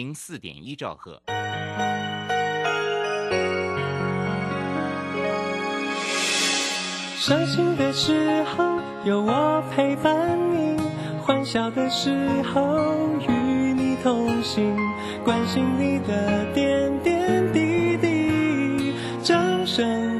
零四点一兆赫。伤心的时候有我陪伴你，欢笑的时候与你同行，关心你的点点滴滴。掌声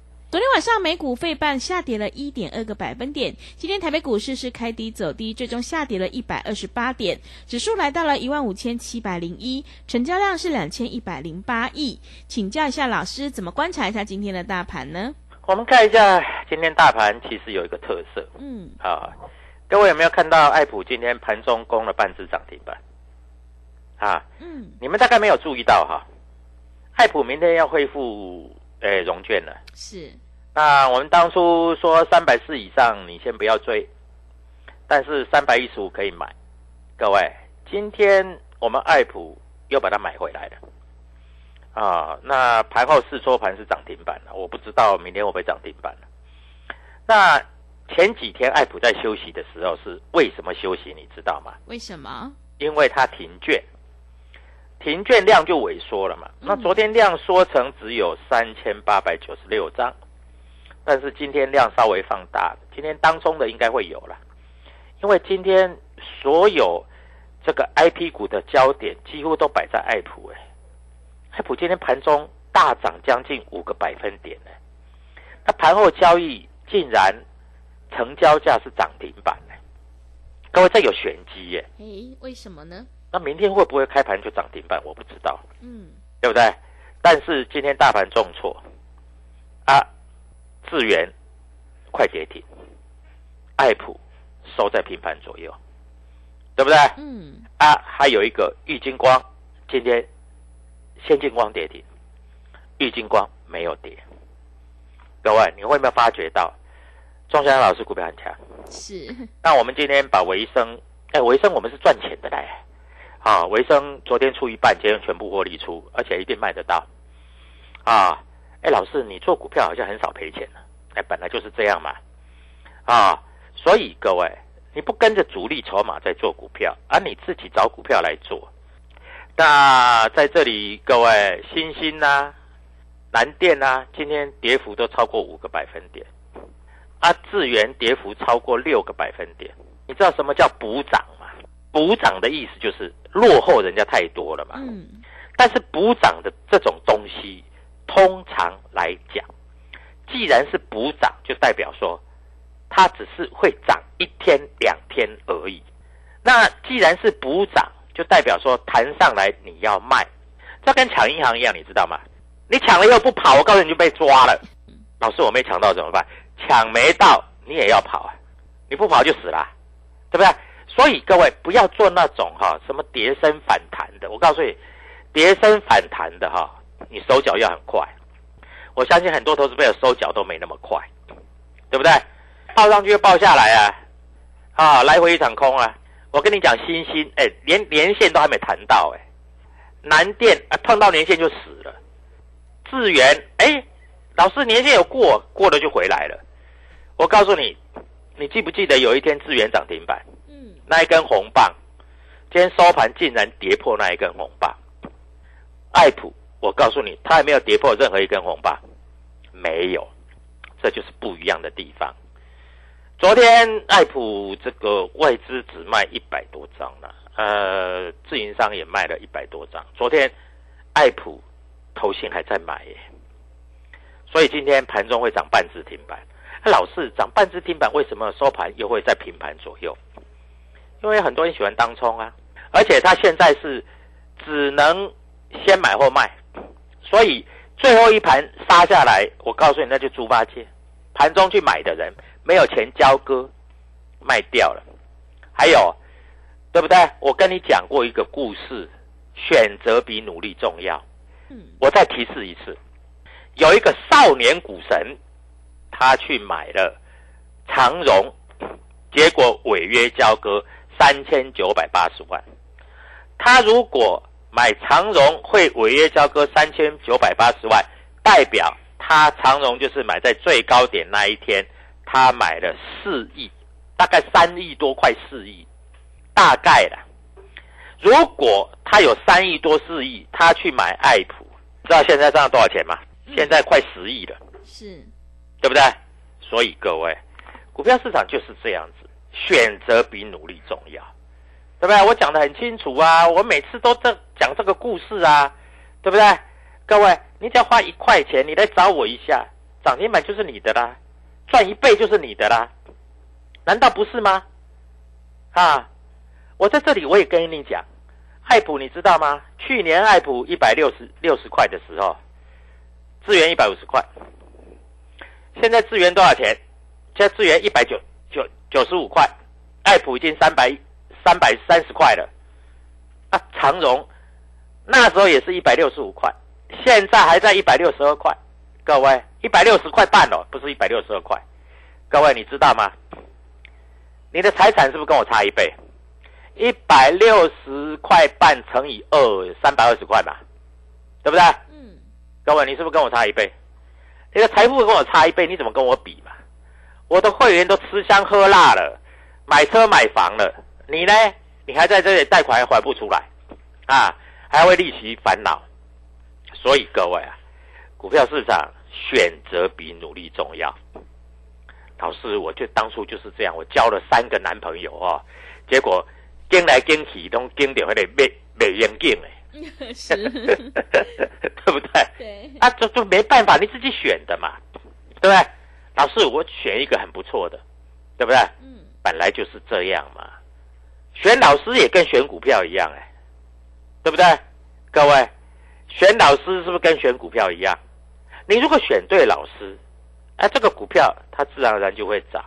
昨天晚上美股费半下跌了一点二个百分点，今天台北股市是开低走低，最终下跌了一百二十八点，指数来到了一万五千七百零一，成交量是两千一百零八亿。请教一下老师，怎么观察一下今天的大盘呢？我们看一下今天大盘其实有一个特色嗯，啊，各位有没有看到爱普今天盘中攻了半只涨停板？啊，嗯，你们大概没有注意到哈，爱普明天要恢复诶融券了。是，那我们当初说三百四以上你先不要追，但是三百一十五可以买。各位，今天我们爱普又把它买回来了。啊，那盘后试撮盘是涨停板了，我不知道明天会不会涨停板了。那前几天爱普在休息的时候是为什么休息？你知道吗？为什么？因为它停券，停券量就萎缩了嘛。那昨天量缩成只有三千八百九十六张，但是今天量稍微放大，今天当中的应该会有了，因为今天所有这个 I P 股的焦点几乎都摆在爱普哎，爱普今天盘中大涨将近五个百分点呢，那盘后交易竟然成交价是涨停板呢，各位这有玄机耶。诶，为什么呢？那明天会不会开盘就涨停板？我不知道，嗯，对不对？但是今天大盘重挫，啊，智源快跌停，爱普收在平盘左右，对不对？嗯，啊，还有一个玉金光，今天先进光跌停，玉金光没有跌。各位，你会没有发觉到，钟祥老师股票很强？是，那我们今天把维生，哎，维生我们是赚钱的嘞，啊，维生昨天出一半，今天全部获利出，而且一定卖得到，啊，哎，老师，你做股票好像很少赔钱呢，哎，本来就是这样嘛，啊，所以各位，你不跟着主力筹码在做股票，而、你自己找股票来做，那在这里，各位，新兴呐、南电呐、今天跌幅都超过五个百分点。啊，智源跌幅超过六个百分点，你知道什么叫补涨吗？补涨的意思就是落后人家太多了嘛。嗯，但是补涨的这种东西，通常来讲，既然是补涨，就代表说它只是会涨一天两天而已。那既然是补涨，就代表说弹上来你要卖，这跟抢银行一样，你知道吗？你抢了又不跑，我告诉你就被抓了。老师，我没抢到怎么办？抢没到你也要跑啊，你不跑就死了，对不对？所以各位不要做那种哈什么跌升反弹的，我告诉你，跌升反弹的哈，你收脚要很快。我相信很多投资朋友收脚都没那么快，对不对？报上去又报下来啊，啊，来回一场空啊。我跟你讲，新星哎，连年线都还没谈到哎，南电啊碰到年线就死了，智源哎，老师年线有过，过了就回来了。我告诉你，你记不记得有一天智源涨停板？嗯，那一根红棒，今天收盘竟然跌破那一根红棒。我告诉你，它还没有跌破任何一根红棒，没有，这就是不一样的地方。昨天爱普这个外资只卖一百多张了，呃，自营商也卖了一百多张。昨天爱普头信还在买耶，所以今天盘中会涨半只停板。老是涨半只停板，为什么收盘又会在平盘左右？因为很多人喜欢当冲啊，而且他现在是只能先买后卖，所以最后一盘杀下来，我告诉你那就猪八戒，盘中去买的人。没有钱交割，卖掉了。还有，对不对？我跟你讲过一个故事，选择比努力重要。嗯，我再提示一次，有一个少年股神，他去买了长荣，结果违约交割三千九百八十万。他如果买长荣会违约交割三千九百八十万，代表他长荣就是买在最高点那一天。他买了四亿，大概三亿多，快四亿，大概了。如果他有三亿多四亿，他去买爱普，知道现在赚了多少钱吗？现在快十亿了，是，对不对？所以各位，股票市场就是这样子，选择比努力重要，对不对？我讲的很清楚啊，我每次都在讲这个故事啊，对不对？各位，你只要花一块钱，你来找我一下，涨停板就是你的啦。赚一倍就是你的啦，难道不是吗？啊，我在这里我也跟你讲，爱普你知道吗？去年爱普一百六十六十块的时候，资源一百五十块，现在资源多少钱？现在资源一百九九九十五块，爱普已经三百三百三十块了。啊，长荣那时候也是一百六十五块，现在还在一百六十二块。各位，一百六十块半哦，不是一百六十二块。各位，你知道吗？你的财产是不是跟我差一倍？一百六十块半乘以二，三百二十块嘛，对不对？嗯。各位，你是不是跟我差一倍？你的财富跟我差一倍，你怎么跟我比嘛？我的会员都吃香喝辣了，买车买房了，你呢？你还在这里贷款还还不出来啊？还为利息烦恼。所以各位啊，股票市场。选择比努力重要。老师，我就当初就是这样，我交了三个男朋友哦，结果跟来跟去都跟到那里没没眼镜哎，是，对不对？对，啊，就就没办法，你自己选的嘛，对不对？老师，我选一个很不错的，对不对？嗯，本来就是这样嘛。选老师也跟选股票一样哎，对不对？各位，选老师是不是跟选股票一样？你如果选对老师，哎，这个股票它自然而然就会涨。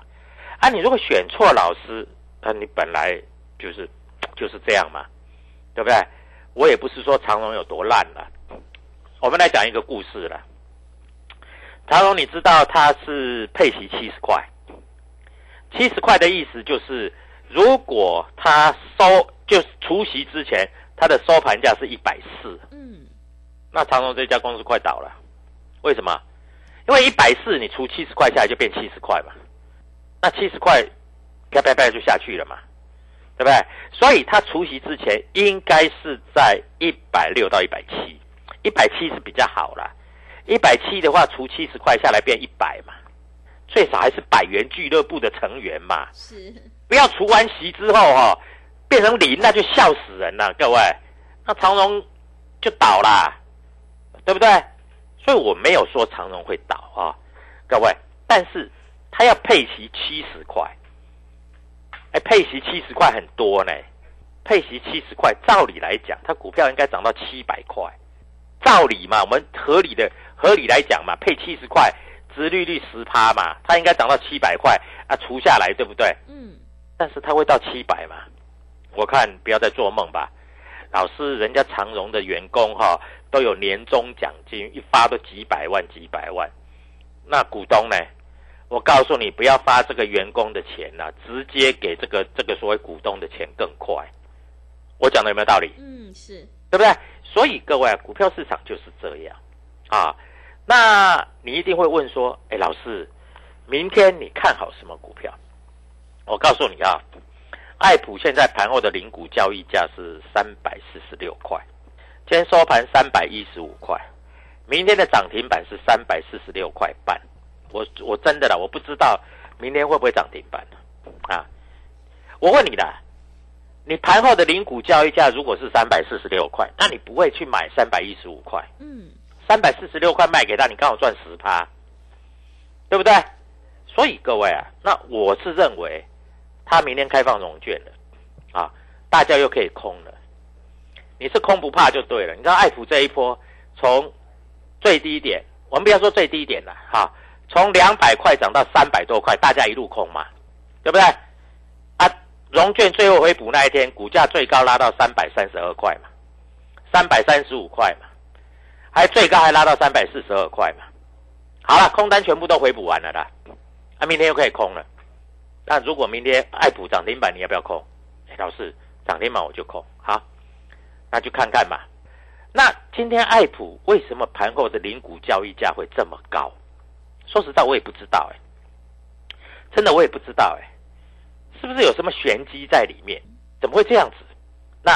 啊，你如果选错老师，那你本来就是就是这样嘛，对不对？我也不是说长荣有多烂了。我们来讲一个故事了。长荣，你知道它是配息七十块，七十块的意思就是，如果它收就是除夕之前，它的收盘价是一百四，嗯，那长荣这家公司快倒了。为什么？因为一百四你除七十块下来就变七十块嘛，那七十块啪啪啪就下去了嘛，对不对？所以它除夕之前应该是在一百六到一百七，一百七是比较好啦。一百七的话除七十块下来变一百嘛，最少还是百元俱乐部的成员嘛。是，不要除完息之后哈变成零，那就笑死人了，各位，那长荣就倒啦，对不对？所以我没有说长荣会倒啊，各位，但是他要配息七十块，哎，配息七十块很多呢，配息七十块，照理来讲，它股票应该涨到七百块，照理嘛，我们合理的合理来讲嘛，配七十块，殖利率十趴嘛，它应该涨到七百块啊，除下来对不对？嗯，但是它会到七百嘛？我看不要再做梦吧，老师，人家长荣的员工哈。都有年终奖金，一发都几百万几百万，那股东呢？我告诉你，不要发这个员工的钱呐、直接给这个这个所谓股东的钱更快。我讲的有没有道理？嗯，是，对不对？所以各位啊，股票市场就是这样啊。那你一定会问说，哎，老师，明天你看好什么股票？我告诉你啊，爱普现在盘后的零股交易价是三百四十六块，今天收盘三百一十五块，明天的涨停板是三百四十六块半。我我真的啦，我不知道明天会不会涨停板啊？我问你啦，你盘后的零股交易价如果是三百四十六块，那你不会去买三百一十五块？嗯，三百四十六块卖给他，你刚好赚十趴，对不对？所以各位啊，那我是认为他明天开放融券了啊，大家又可以空了。你是空不怕就对了。你知道爱普这一波从最低点，我们不要说最低点了哈，从两百块涨到三百多块，大家一路空嘛，对不对？啊，融券最后回补那一天，股价最高拉到三百三十二块嘛，三百三十五块嘛。还最高还拉到三百四十二块嘛，好了，空单全部都回补完了啦，啊，明天又可以空了。那如果明天爱普涨停板，你要不要空？哎，老师，涨停板我就空，好，那就看看嘛。那今天爱普为什么盘后的零股交易价会这么高？说实在，我也不知道哎、真的我也不知道哎、是不是有什么玄机在里面？怎么会这样子？那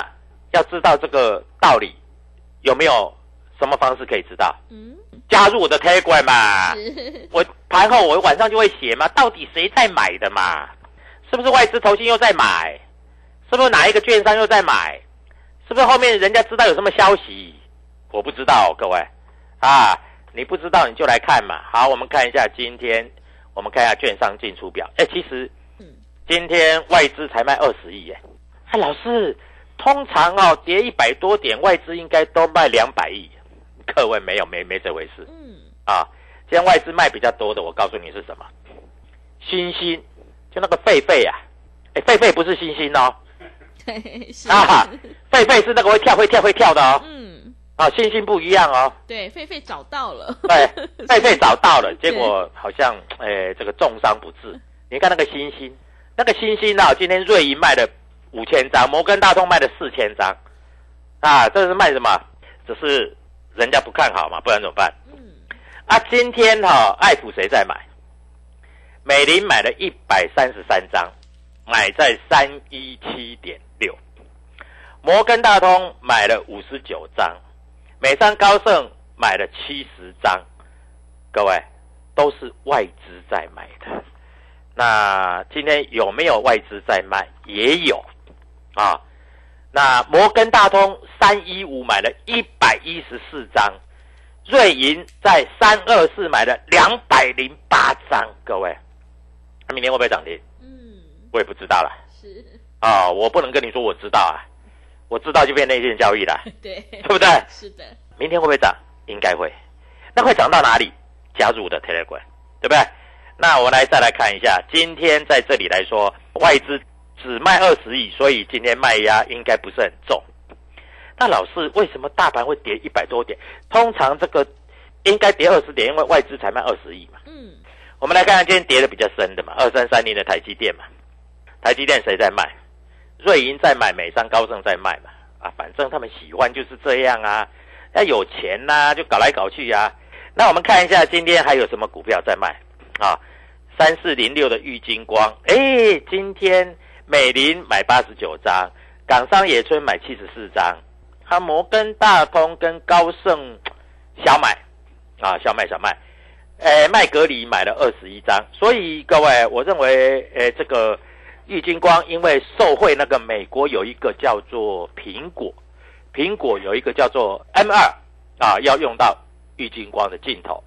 要知道这个道理，有没有什么方式可以知道？嗯，加入我的 Telegram 嘛，我盘后我晚上就会写嘛，到底谁在买的嘛？是不是外资投信又在买？是不是哪一个券商又在买？是不是后面人家知道有什么消息？我不知道，各位啊，你不知道你就来看嘛。好，我们看一下今天，我们看一下券商进出表。哎，其实嗯今天外资才卖二十亿耶。哎，老师，通常哦跌一百多点，外资应该都卖两百亿。各位没有没没这回事。嗯，啊，今天外资卖比较多的，我告诉你是什么？星星，就那个狒狒啊，哎，狒狒不是星星哦，对，是，啊，狒狒是那个会跳会跳会跳的哦，嗯，啊，星星不一样哦，对，狒狒找到了，对，狒狒找到了，对。结果好像哎这个重伤不治。你看那个星星，那个星星啊，今天瑞银卖了五千张，摩根大通卖了四千张，啊，这是卖什么？只是人家不看好嘛，不然怎么办？嗯，啊，今天哈、爱普谁在买？美林买了一百三十三张，买在三一七点六。摩根大通买了五十九张，美商高盛买了七十张。各位都是外资在买的。那今天有没有外资在卖？也有啊。那摩根大通三一五买了一百一十四张，瑞银在三二四买了两百零八张。各位，那明天会不会涨停？嗯，我也不知道了是，啊，我不能跟你说我知道啊，我知道就变内线交易了，对，对不对？是的，明天会不会涨？应该会。那会涨到哪里？加入我的 Telegram，对不对？那我来再来看一下，今天在这里来说，外资只卖二十亿，所以今天卖压应该不是很重。那老师，为什么大盘会跌一百多点？通常这个应该跌二十点，因为外资才卖二十亿嘛。嗯，我们来看看今天跌的比较深的嘛，二三三零的台积电嘛，台积电谁在卖？瑞银在买，美商高盛在卖嘛。啊，反正他们喜欢就是这样啊，要有钱呐、就搞来搞去啊。那我们看一下今天还有什么股票在卖啊？三四零六的玉金光，哎，今天美林买八十九张，港商野村买七十四张，哈摩根大通跟高盛小买啊，小买小卖。呃，麦格里买了二十一张，所以各位，我认为，呃，这个玉金光因为受惠那个美国有一个叫做苹果，苹果有一个叫做 M 二啊，要用到玉金光的镜头，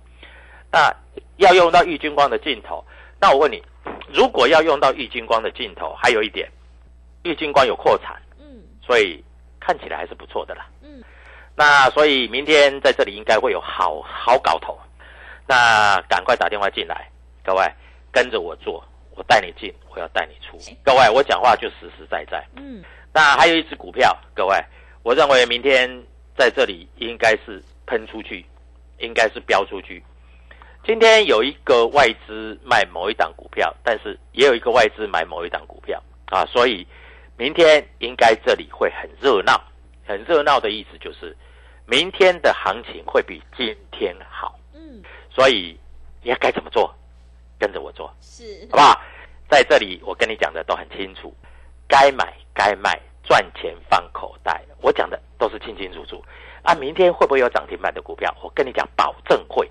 那要用到玉金光的镜头，那我问你，如果要用到玉金光的镜头，还有一点，玉金光有扩产，嗯，所以看起来还是不错的啦。嗯，那所以明天在这里应该会有好好搞头，那赶快打电话进来，各位跟着我做，我带你进，我要带你出。各位，我讲话就实实在在。嗯，那还有一只股票，各位，我认为明天在这里应该是喷出去，应该是飙出去。今天有一个外资卖某一档股票，但是也有一个外资买某一档股票啊，所以明天应该这里会很热闹，很热闹的意思就是明天的行情会比今天好。嗯，所以你要该怎么做，跟着我做，是好不好？在这里我跟你讲的都很清楚，该买该卖，赚钱放口袋，我讲的都是清清楚楚。啊，明天会不会有涨停板的股票？我跟你讲，保证会。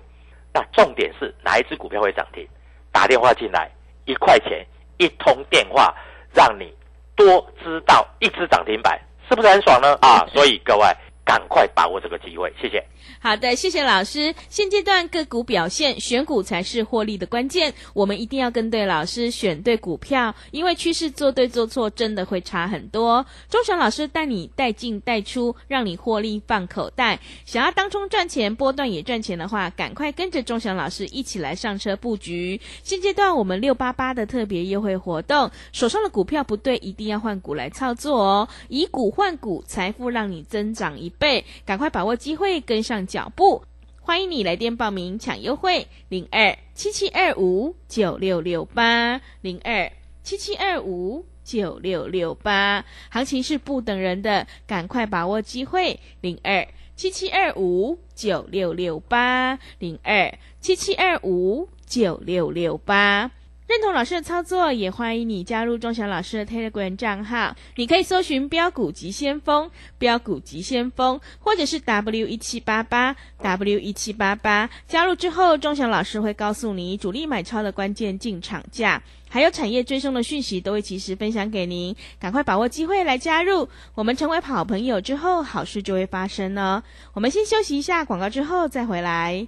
那重点是哪一只股票会涨停？打电话进来，一块钱一通电话，让你多知道一只涨停板，是不是很爽呢？啊，所以各位赶快把握这个机会，谢谢。好的，谢谢老师。现阶段个股表现，选股才是获利的关键。我们一定要跟对老师，选对股票，因为趋势做对做错真的会差很多。钟祥老师带你带进带出，让你获利放口袋。想要当中赚钱，波段也赚钱的话，赶快跟着钟祥老师一起来上车布局。现阶段我们六八八的特别优惠活动，手上的股票不对，一定要换股来操作哦。以股换股，财富让你增长一倍，赶快把握机会，跟上脚步。欢迎你来电报名抢优惠，零二七七二五九六六八零二七七二五九六六八。行情是不等人的，赶快把握机会，零二七七二五九六六八零二七七二五九六六八。认同老师的操作，也欢迎你加入钟祥老师的 Telegram 账号。你可以搜寻“标股急先锋”、“标股急先锋”，或者是 W 一七八八 W 一七八八。加入之后，钟祥老师会告诉你主力买超的关键进场价，还有产业追踪的讯息，都会及时分享给您。赶快把握机会来加入，我们成为好朋友之后，好事就会发生哦。我们先休息一下广告，之后再回来。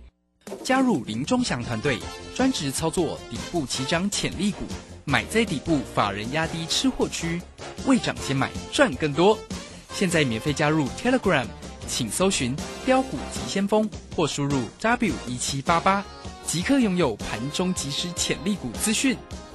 加入林中祥团队，专职操作底部起涨潜力股，买在底部，法人压低吃货区，未涨先买赚更多。现在免费加入 Telegram，请搜寻“标股急先锋”或输入 W 一七八八，即刻拥有盘中即时潜力股资讯。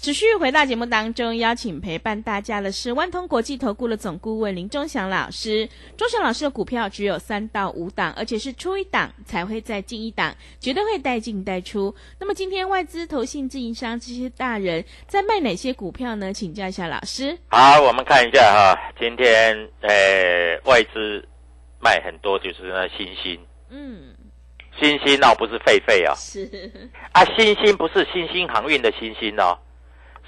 持续回到节目当中，邀请陪伴大家的是万通国际投顾的总顾问林忠祥老师。忠祥老师的股票只有三到五档，而且是出一档才会再进一档，绝对会带进带出。那么今天外资、投信、自营商这些大人在卖哪些股票呢？请教一下老师。好，我们看一下哈，今天呃外资卖很多，就是那新兴，嗯，新兴哦，不是狒狒哦，是，啊，新兴不是新兴航运的新兴哦，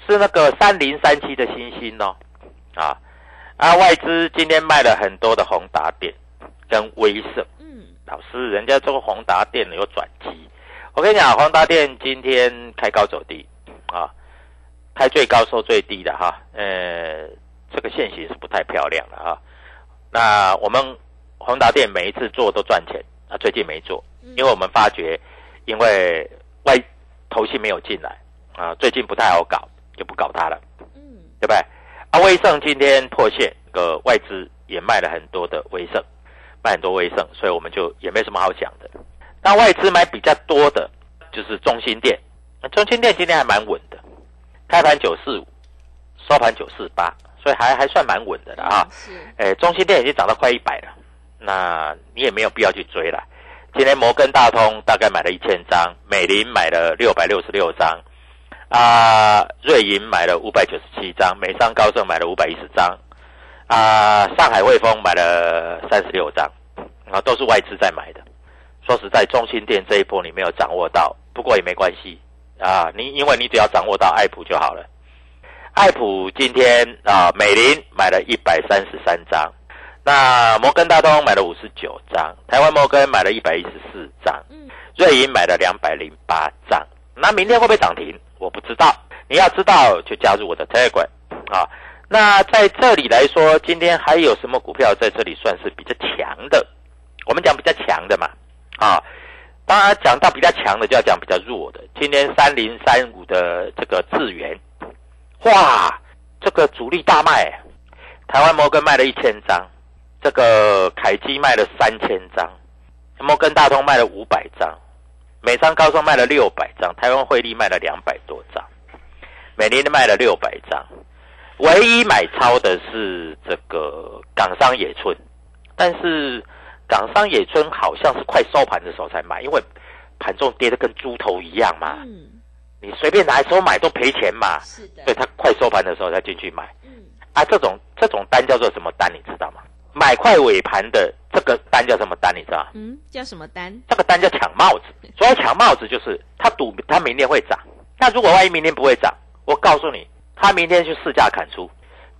是那个三零三七的星星哦，啊啊，外资今天卖了很多的宏达电跟威盛，嗯，老师，人家这个宏达电有转机，我跟你讲，宏达电今天开高走低啊，开最高收最低的哈，呃，这个现形是不太漂亮的哈。那我们宏达电每一次做都赚钱啊，最近没做，因为我们发觉，因为外投信没有进来啊，最近不太好搞，就不搞它了，嗯，对不对？啊，威盛今天破线，个外资也卖了很多的威盛，卖很多威盛，所以我们就也没什么好讲的。那外资买比较多的就是中心店，那中心店今天还蛮稳的，开盘九四五，收盘九四八，所以还还算蛮稳的了啊。是，诶，中心店已经涨到快一百了，那你也没有必要去追了。今天摩根大通大概买了一千张，美林买了六百六十六张，啊，瑞银买了五百九十七张，美商高盛买了五百一十张，啊，上海汇丰买了三十六张，啊，都是外资在买的。说实在，中心店这一波你没有掌握到，不过也没关系啊，你因为你只要掌握到爱普就好了。爱普今天啊，美林买了一百三十三张，那摩根大通买了五十九张，台湾摩根买了一百一十四张，嗯，瑞银买了两百零八张。那明天会不会涨停？我不知道。你要知道就加入我的 Telegram 啊。那在这里来说，今天还有什么股票在这里算是比较强的？我们讲比较强的嘛，啊，当然讲到比较强的就要讲比较弱的。今天三零三五的这个智源，哇，这个主力大卖，台湾摩根卖了一千张，这个凯基卖了三千张，摩根大通卖了五百张，美商高盛卖了六百张，台湾汇利卖了两百多张，美林卖了六百张。唯一买超的是这个港商野村，但是港商野村好像是快收盘的时候才买，因为盘中跌得跟猪头一样嘛。嗯，你随便哪时候买都赔钱嘛。是的，所以他快收盘的时候才进去买。嗯，啊，这种这种单叫做什么单？你知道吗？买块尾盘的这个单叫什么单？你知道吗？嗯，叫什么单？这个单叫抢帽子。所谓抢帽子，就是他赌他明天会涨。那如果万一明天不会涨，我告诉你。他明天去市价砍出，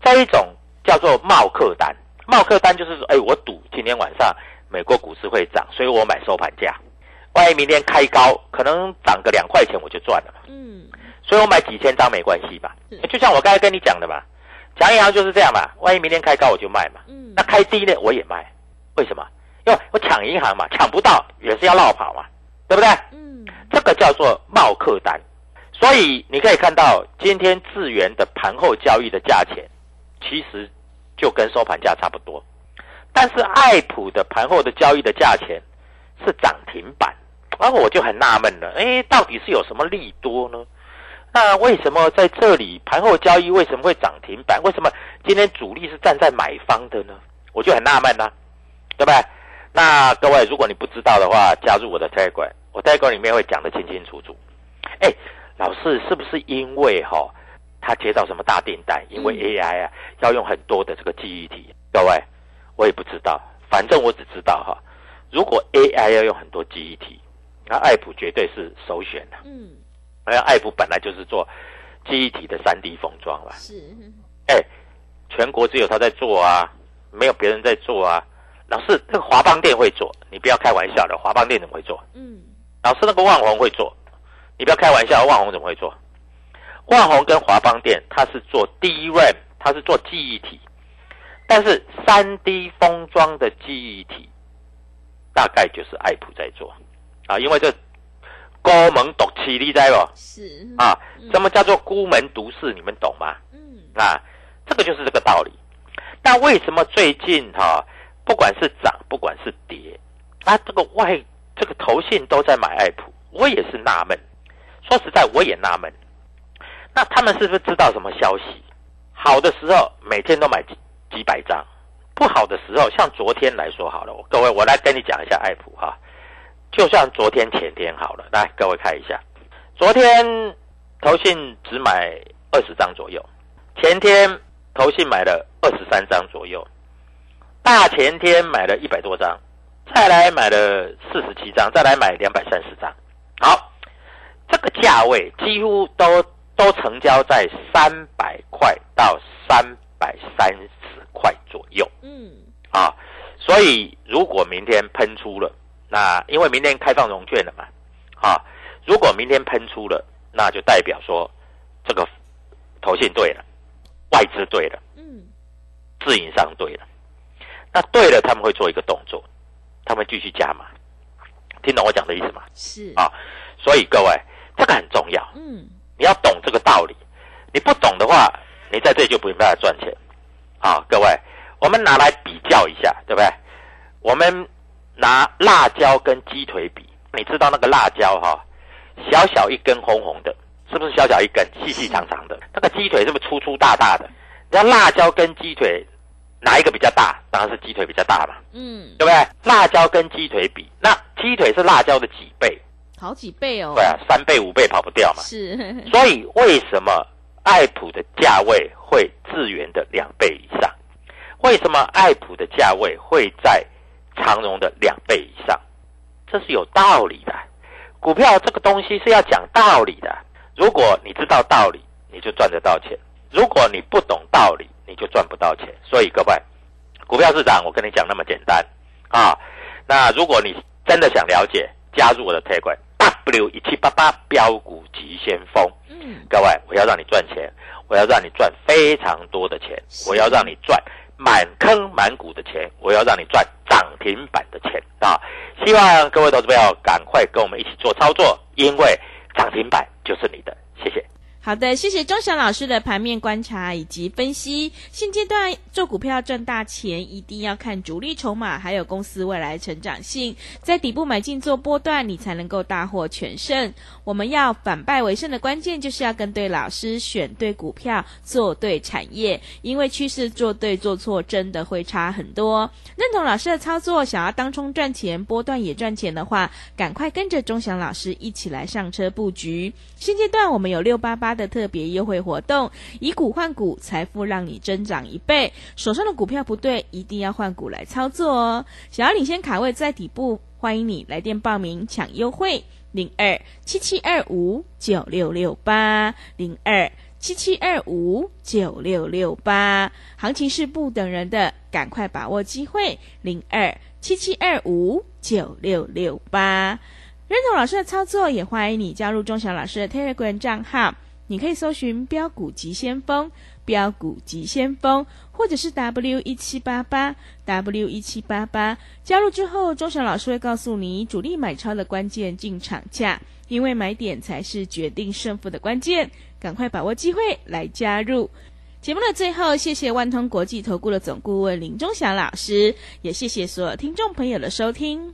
再一种叫做冒客单。冒客单就是说，哎，我赌今天晚上美国股市会涨，所以我买收盘价。万一明天开高，可能涨个两块钱，我就赚了嘛。嗯，所以我买几千张没关系吧？就像我刚才跟你讲的嘛，讲银行就是这样嘛。万一明天开高，我就卖嘛。嗯，那开低呢，我也卖。为什么？因为我抢银行嘛，抢不到也是要绕跑嘛，对不对？嗯，这个叫做冒客单。所以你可以看到，今天智源的盘后交易的价钱，其实就跟收盘价差不多。但是爱普的盘后的交易的价钱是涨停板，而我就很纳闷了，哎，到底是有什么利多呢？那为什么在这里盘后交易为什么会涨停板？为什么今天主力是站在买方的呢？我就很纳闷呐，对不对？那各位，如果你不知道的话，加入我的 Telegram，我 Telegram 里面会讲得清清楚楚。哎。老师是不是因为哈，他接到什么大订单？因为 AI 啊，要用很多的这个记忆体。各位，我也不知道，反正我只知道哈，如果 AI 要用很多记忆体，那爱普绝对是首选的。嗯，而爱普本来就是做记忆体的三 D 封装了。是。哎，全国只有他在做啊，没有别人在做啊。老师，那个华邦店会做，你不要开玩笑的，华邦店怎么会做？嗯。老师，那个万宏会做。你不要开玩笑，万宏怎么会做？万宏跟华邦电，它是做 DRAM，它是做记忆体，但是三 D 封装的记忆体，大概就是爱普在做啊，因为这孤门独起，你知不？是啊，什么叫做孤门独市？你们懂吗？嗯，啊，这个就是这个道理。那为什么最近哈，不管是涨，不管是跌，啊，这个外这个投信都在买爱普，我也是纳闷。说实在，我也纳闷，那他们是不是知道什么消息？好的时候每天都买几几百张，不好的时候，像昨天来说好了，各位我来跟你讲一下爱普哈，就像昨天前天好了，来各位看一下，昨天投信只买二十张左右，前天投信买了二十三张左右，大前天买了一百多张，再来买了四十七张，再来买两百三十张，好。这个价位几乎都都成交在三百块到三百三十块左右。嗯，啊，所以如果明天喷出了，那因为明天开放融券了嘛，啊，如果明天喷出了，那就代表说这个投信对了，外资对了，嗯，自营商对了，那对了，他们会做一个动作，他们继续加码，听懂我讲的意思吗？是啊，所以各位。这个很重要，嗯，你要懂这个道理，你不懂的话，你在这里就不明白赚钱。好，各位，我们拿来比较一下，对不对？我们拿辣椒跟鸡腿比，你知道那个辣椒哈，小小一根红红的，是不是小小一根，细细长长的？那个鸡腿是不是粗粗大大的？那辣椒跟鸡腿哪一个比较大？当然是鸡腿比较大嘛，嗯，对不对？辣椒跟鸡腿比，那鸡腿是辣椒的几倍？好几倍哦，对啊，三倍五倍跑不掉嘛。是，所以为什么爱普的价位会智源的两倍以上？为什么爱普的价位会在长荣的两倍以上？这是有道理的。股票这个东西是要讲道理的。如果你知道道理，你就赚得到钱；如果你不懂道理，你就赚不到钱。所以各位，股票市场我跟你讲那么简单啊。那如果你真的想了解，加入我的 Telegram。W 一七八八标股急先锋。嗯，各位，我要让你赚钱，我要让你赚非常多的钱，我要让你赚满坑满谷的钱，我要让你赚涨停板的钱啊！希望各位投资朋友赶快跟我们一起做操作，因为涨停板就是你的。谢谢。好的，谢谢钟祥老师的盘面观察以及分析。现阶段做股票赚大钱，一定要看主力筹码，还有公司未来成长性，在底部买进做波段，你才能够大获全胜。我们要反败为胜的关键，就是要跟对老师，选对股票，做对产业。因为趋势做对做错，真的会差很多。认同老师的操作，想要当冲赚钱，波段也赚钱的话，赶快跟着钟祥老师一起来上车布局。现阶段我们有六八八的特别优惠活动，以股换股，财富让你增长一倍。手上的股票不对，一定要换股来操作哦。想要领先卡位在底部，欢迎你来电报名抢优惠，零二七七二五九六六八零二。七七二五九六六八，行情是不等人的，赶快把握机会，零二七七二五九六六八。认同老师的操作，也欢迎你加入钟祥老师的 Telegram 账号。你可以搜寻“标股急先锋”、“标股急先锋”，或者是 W 一七八八 W 一七八八。加入之后，钟祥老师会告诉你主力买超的关键进场价，因为买点才是决定胜负的关键。赶快把握机会来加入。节目的最后，谢谢万通国际投顾的总顾问林钟祥老师，也谢谢所有听众朋友的收听。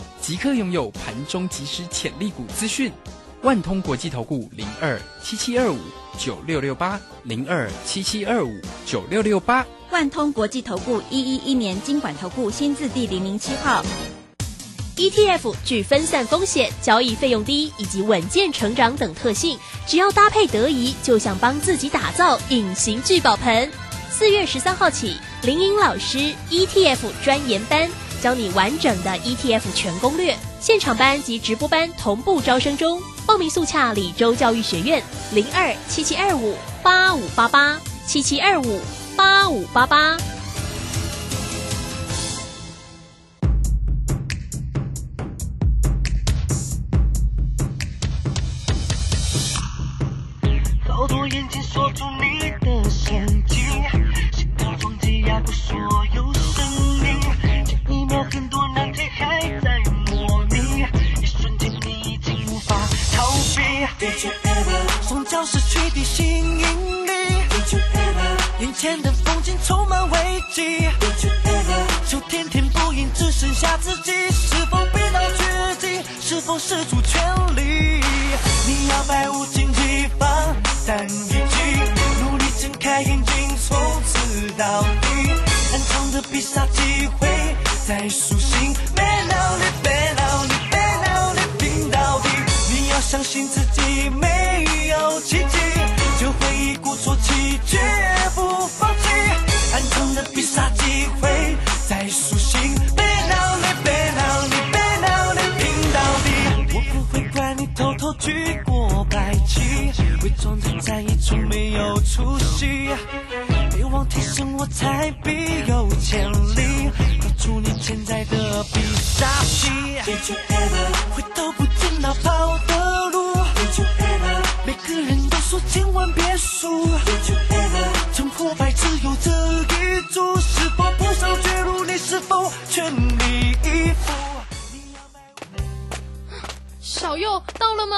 即刻拥有盘中即时潜力股资讯，万通国际投顾零二七七二五九六六八零二七七二五九六六八，万通国际投顾一一一年经管投顾新字第零零七号。ETF 具分散风险、交易费用低以及稳健成长等特性，只要搭配得宜，就像帮自己打造隐形聚宝盆。四月十三号起，林颖老师 ETF 专研班。教你完整的 ETF 全攻略，现场班及直播班同步招生中，报名速洽李州教育学院零二七七二五八五八八七七二五八五八八。装的在意从没有出息。别忘提升我才必有潜力，抓住你潜在的必杀技。回头不见那跑的路，每个人都说千万别输。成破败只有这一注，是否不上绝路？你是否全力以赴？小右到了吗？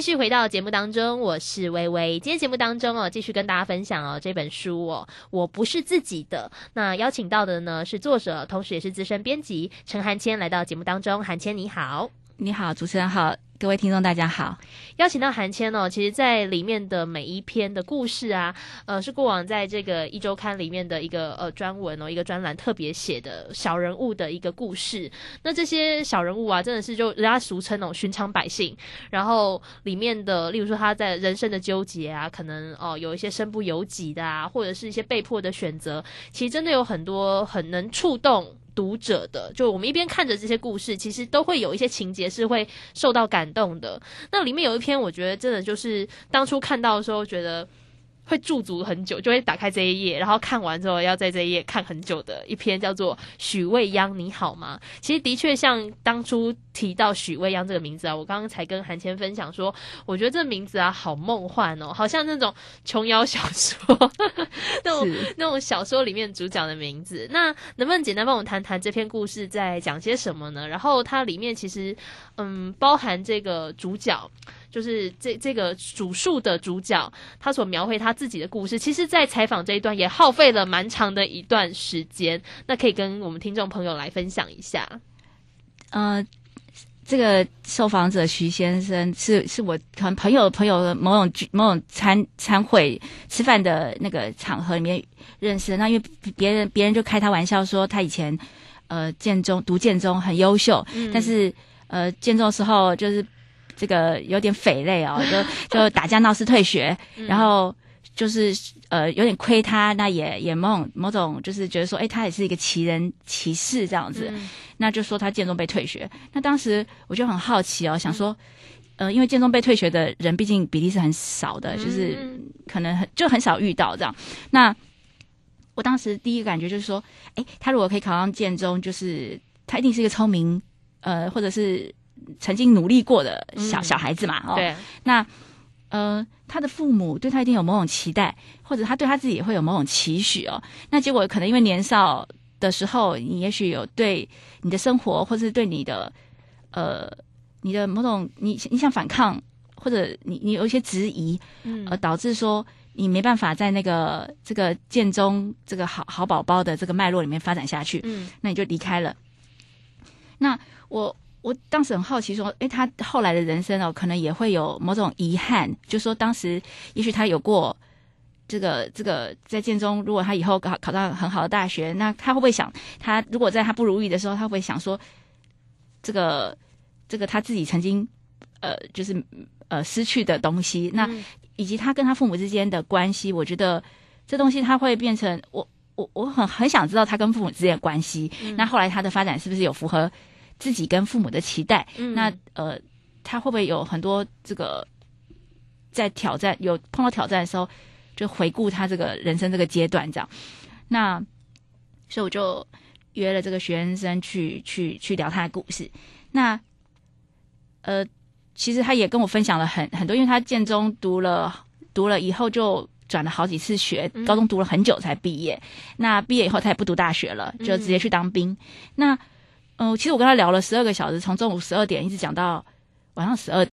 继续回到节目当中，我是微微。今天节目当中哦，继续跟大家分享哦这本书哦，我不是自己的。那邀请到的呢是作者，同时也是资深编辑陈涵谦来到节目当中。涵谦你好，你好，主持人好。各位听众，大家好！邀请到韩谦哦，其实，在里面的每一篇的故事啊，呃，是过往在这个一周刊里面的一个呃专文哦，一个专栏特别写的小人物的一个故事。那这些小人物啊，真的是就人家俗称哦，寻常百姓。然后里面的，例如说他在人生的纠结啊，可能哦有一些身不由己的啊，或者是一些被迫的选择，其实真的有很多很能触动。读者的，就我们一边看着这些故事，其实都会有一些情节是会受到感动的。那里面有一篇，我觉得真的就是当初看到的时候，觉得。会驻足很久，就会打开这一页，然后看完之后要在这一页看很久的一篇叫做《许未央你好吗》。其实的确像当初提到许未央这个名字啊，我刚刚才跟韩谦分享说，我觉得这名字啊好梦幻哦，好像那种琼瑶小说 那种那种小说里面主角的名字。那能不能简单帮我谈谈这篇故事在讲些什么呢？然后它里面其实嗯包含这个主角。就是这这个主述的主角，他所描绘他自己的故事，其实，在采访这一段也耗费了蛮长的一段时间。那可以跟我们听众朋友来分享一下。呃，这个受访者徐先生是是我可能朋友朋友某种某种餐餐会吃饭的那个场合里面认识。那因为别人别人就开他玩笑说，他以前呃建中读建中很优秀，但是呃建中的时候就是。这个有点匪类哦，就就打架闹事退学，然后就是呃有点亏他，那也也某种某种就是觉得说，哎，他也是一个奇人奇事这样子，那就说他建中被退学。那当时我就很好奇哦，想说，呃，因为建中被退学的人毕竟比例是很少的，就是可能很就很少遇到这样。那我当时第一个感觉就是说，哎，他如果可以考上建中，就是他一定是一个聪明，呃，或者是。曾经努力过的小小孩子嘛，哦，对，那呃，他的父母对他一定有某种期待，或者他对他自己也会有某种期许哦。那结果可能因为年少的时候，你也许有对你的生活，或者是对你的呃你的某种你你想反抗，或者你你有一些质疑，嗯，而导致说你没办法在那个这个建中这个好好宝宝的这个脉络里面发展下去，嗯，那你就离开了。那我。我当时很好奇，说，诶，他后来的人生哦，可能也会有某种遗憾，就说当时也许他有过这个这个在建中，如果他以后考考到很好的大学，那他会不会想，他如果在他不如意的时候，他会不会想说，这个这个他自己曾经呃，就是呃失去的东西，那以及他跟他父母之间的关系，我觉得这东西他会变成我我我很很想知道他跟父母之间的关系，那后来他的发展是不是有符合？自己跟父母的期待，那呃，他会不会有很多这个在挑战，有碰到挑战的时候，就回顾他这个人生这个阶段这样。那所以我就约了这个学生去去去聊他的故事。那呃，其实他也跟我分享了很很多，因为他建中读了读了以后就转了好几次学，高中读了很久才毕业。那毕业以后他也不读大学了，就直接去当兵。那嗯，其实我跟他聊了十二个小时，从中午十二点一直讲到晚上十二